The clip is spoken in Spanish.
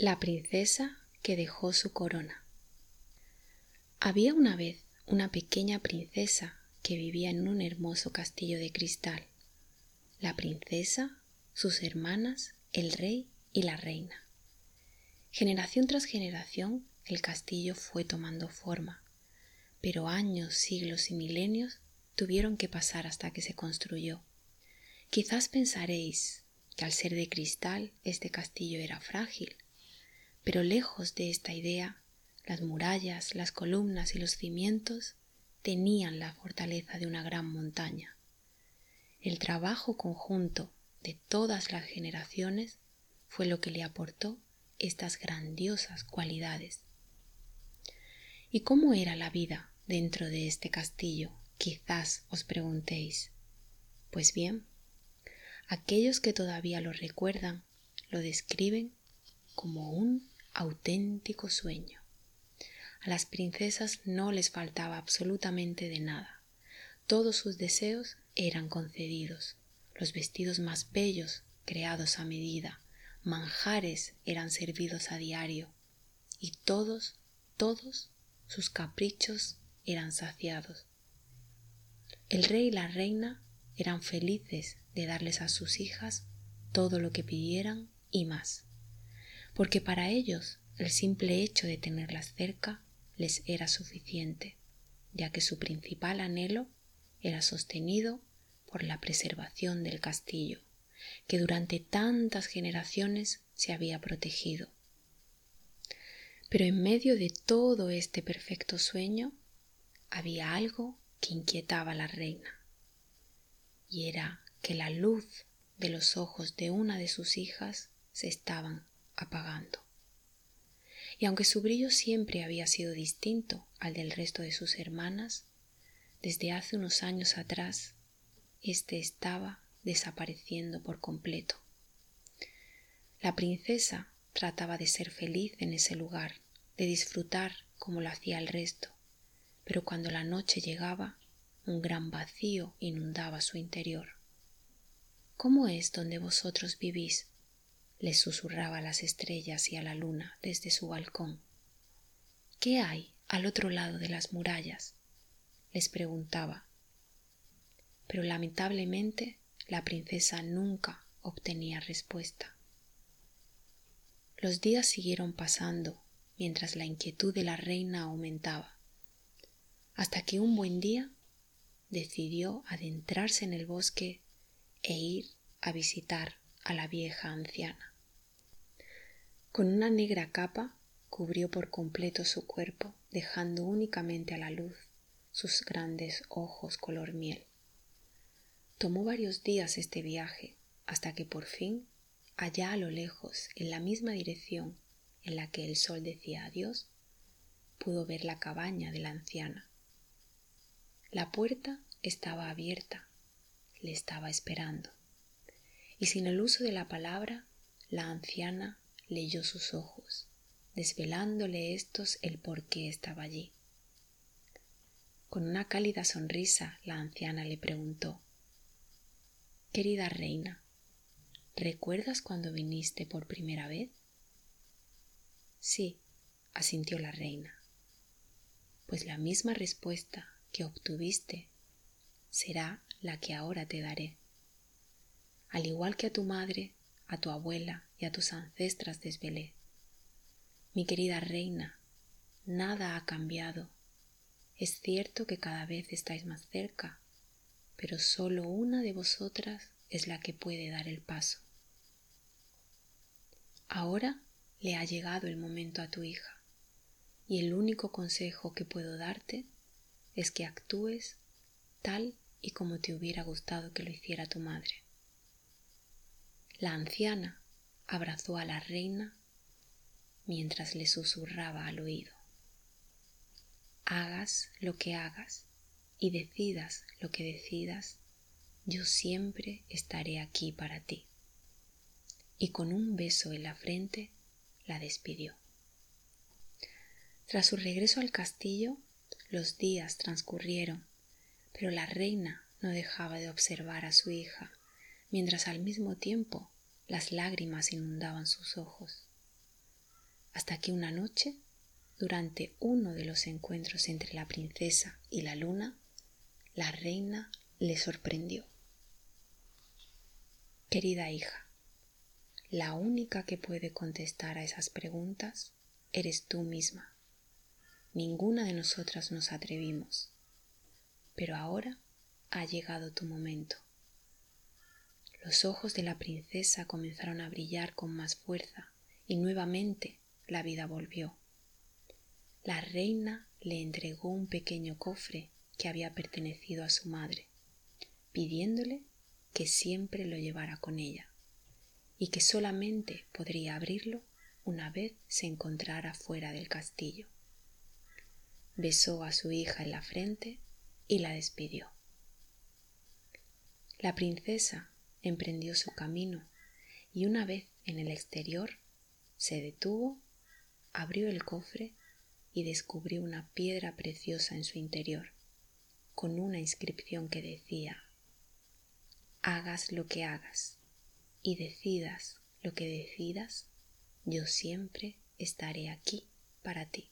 La princesa que dejó su corona. Había una vez una pequeña princesa que vivía en un hermoso castillo de cristal. La princesa, sus hermanas, el rey y la reina. Generación tras generación el castillo fue tomando forma, pero años, siglos y milenios tuvieron que pasar hasta que se construyó. Quizás pensaréis que al ser de cristal este castillo era frágil, pero lejos de esta idea, las murallas, las columnas y los cimientos tenían la fortaleza de una gran montaña. El trabajo conjunto de todas las generaciones fue lo que le aportó estas grandiosas cualidades. ¿Y cómo era la vida dentro de este castillo? Quizás os preguntéis. Pues bien, aquellos que todavía lo recuerdan lo describen como un auténtico sueño. A las princesas no les faltaba absolutamente de nada. Todos sus deseos eran concedidos. Los vestidos más bellos, creados a medida, manjares eran servidos a diario, y todos, todos sus caprichos eran saciados. El rey y la reina eran felices de darles a sus hijas todo lo que pidieran y más porque para ellos el simple hecho de tenerlas cerca les era suficiente, ya que su principal anhelo era sostenido por la preservación del castillo, que durante tantas generaciones se había protegido. Pero en medio de todo este perfecto sueño había algo que inquietaba a la reina, y era que la luz de los ojos de una de sus hijas se estaban apagando. Y aunque su brillo siempre había sido distinto al del resto de sus hermanas, desde hace unos años atrás, éste estaba desapareciendo por completo. La princesa trataba de ser feliz en ese lugar, de disfrutar como lo hacía el resto, pero cuando la noche llegaba, un gran vacío inundaba su interior. ¿Cómo es donde vosotros vivís? Les susurraba a las estrellas y a la luna desde su balcón. ¿Qué hay al otro lado de las murallas? les preguntaba. Pero lamentablemente la princesa nunca obtenía respuesta. Los días siguieron pasando mientras la inquietud de la reina aumentaba, hasta que un buen día decidió adentrarse en el bosque e ir a visitar a la vieja anciana. Con una negra capa cubrió por completo su cuerpo, dejando únicamente a la luz sus grandes ojos color miel. Tomó varios días este viaje, hasta que por fin, allá a lo lejos, en la misma dirección en la que el sol decía adiós, pudo ver la cabaña de la anciana. La puerta estaba abierta, le estaba esperando y sin el uso de la palabra, la anciana leyó sus ojos, desvelándole estos el por qué estaba allí. Con una cálida sonrisa, la anciana le preguntó Querida reina, ¿recuerdas cuando viniste por primera vez? Sí, asintió la reina. Pues la misma respuesta que obtuviste será la que ahora te daré al igual que a tu madre, a tu abuela y a tus ancestras desvelé. Mi querida reina, nada ha cambiado. Es cierto que cada vez estáis más cerca, pero solo una de vosotras es la que puede dar el paso. Ahora le ha llegado el momento a tu hija, y el único consejo que puedo darte es que actúes tal y como te hubiera gustado que lo hiciera tu madre. La anciana abrazó a la reina mientras le susurraba al oído. Hagas lo que hagas y decidas lo que decidas, yo siempre estaré aquí para ti. Y con un beso en la frente la despidió. Tras su regreso al castillo, los días transcurrieron, pero la reina no dejaba de observar a su hija mientras al mismo tiempo las lágrimas inundaban sus ojos. hasta que una noche, durante uno de los encuentros entre la princesa y la luna, la reina le sorprendió. Querida hija, la única que puede contestar a esas preguntas eres tú misma. Ninguna de nosotras nos atrevimos. Pero ahora ha llegado tu momento. Los ojos de la princesa comenzaron a brillar con más fuerza y nuevamente la vida volvió. La reina le entregó un pequeño cofre que había pertenecido a su madre, pidiéndole que siempre lo llevara con ella y que solamente podría abrirlo una vez se encontrara fuera del castillo. Besó a su hija en la frente y la despidió. La princesa emprendió su camino y una vez en el exterior se detuvo, abrió el cofre y descubrió una piedra preciosa en su interior, con una inscripción que decía Hagas lo que hagas y decidas lo que decidas, yo siempre estaré aquí para ti.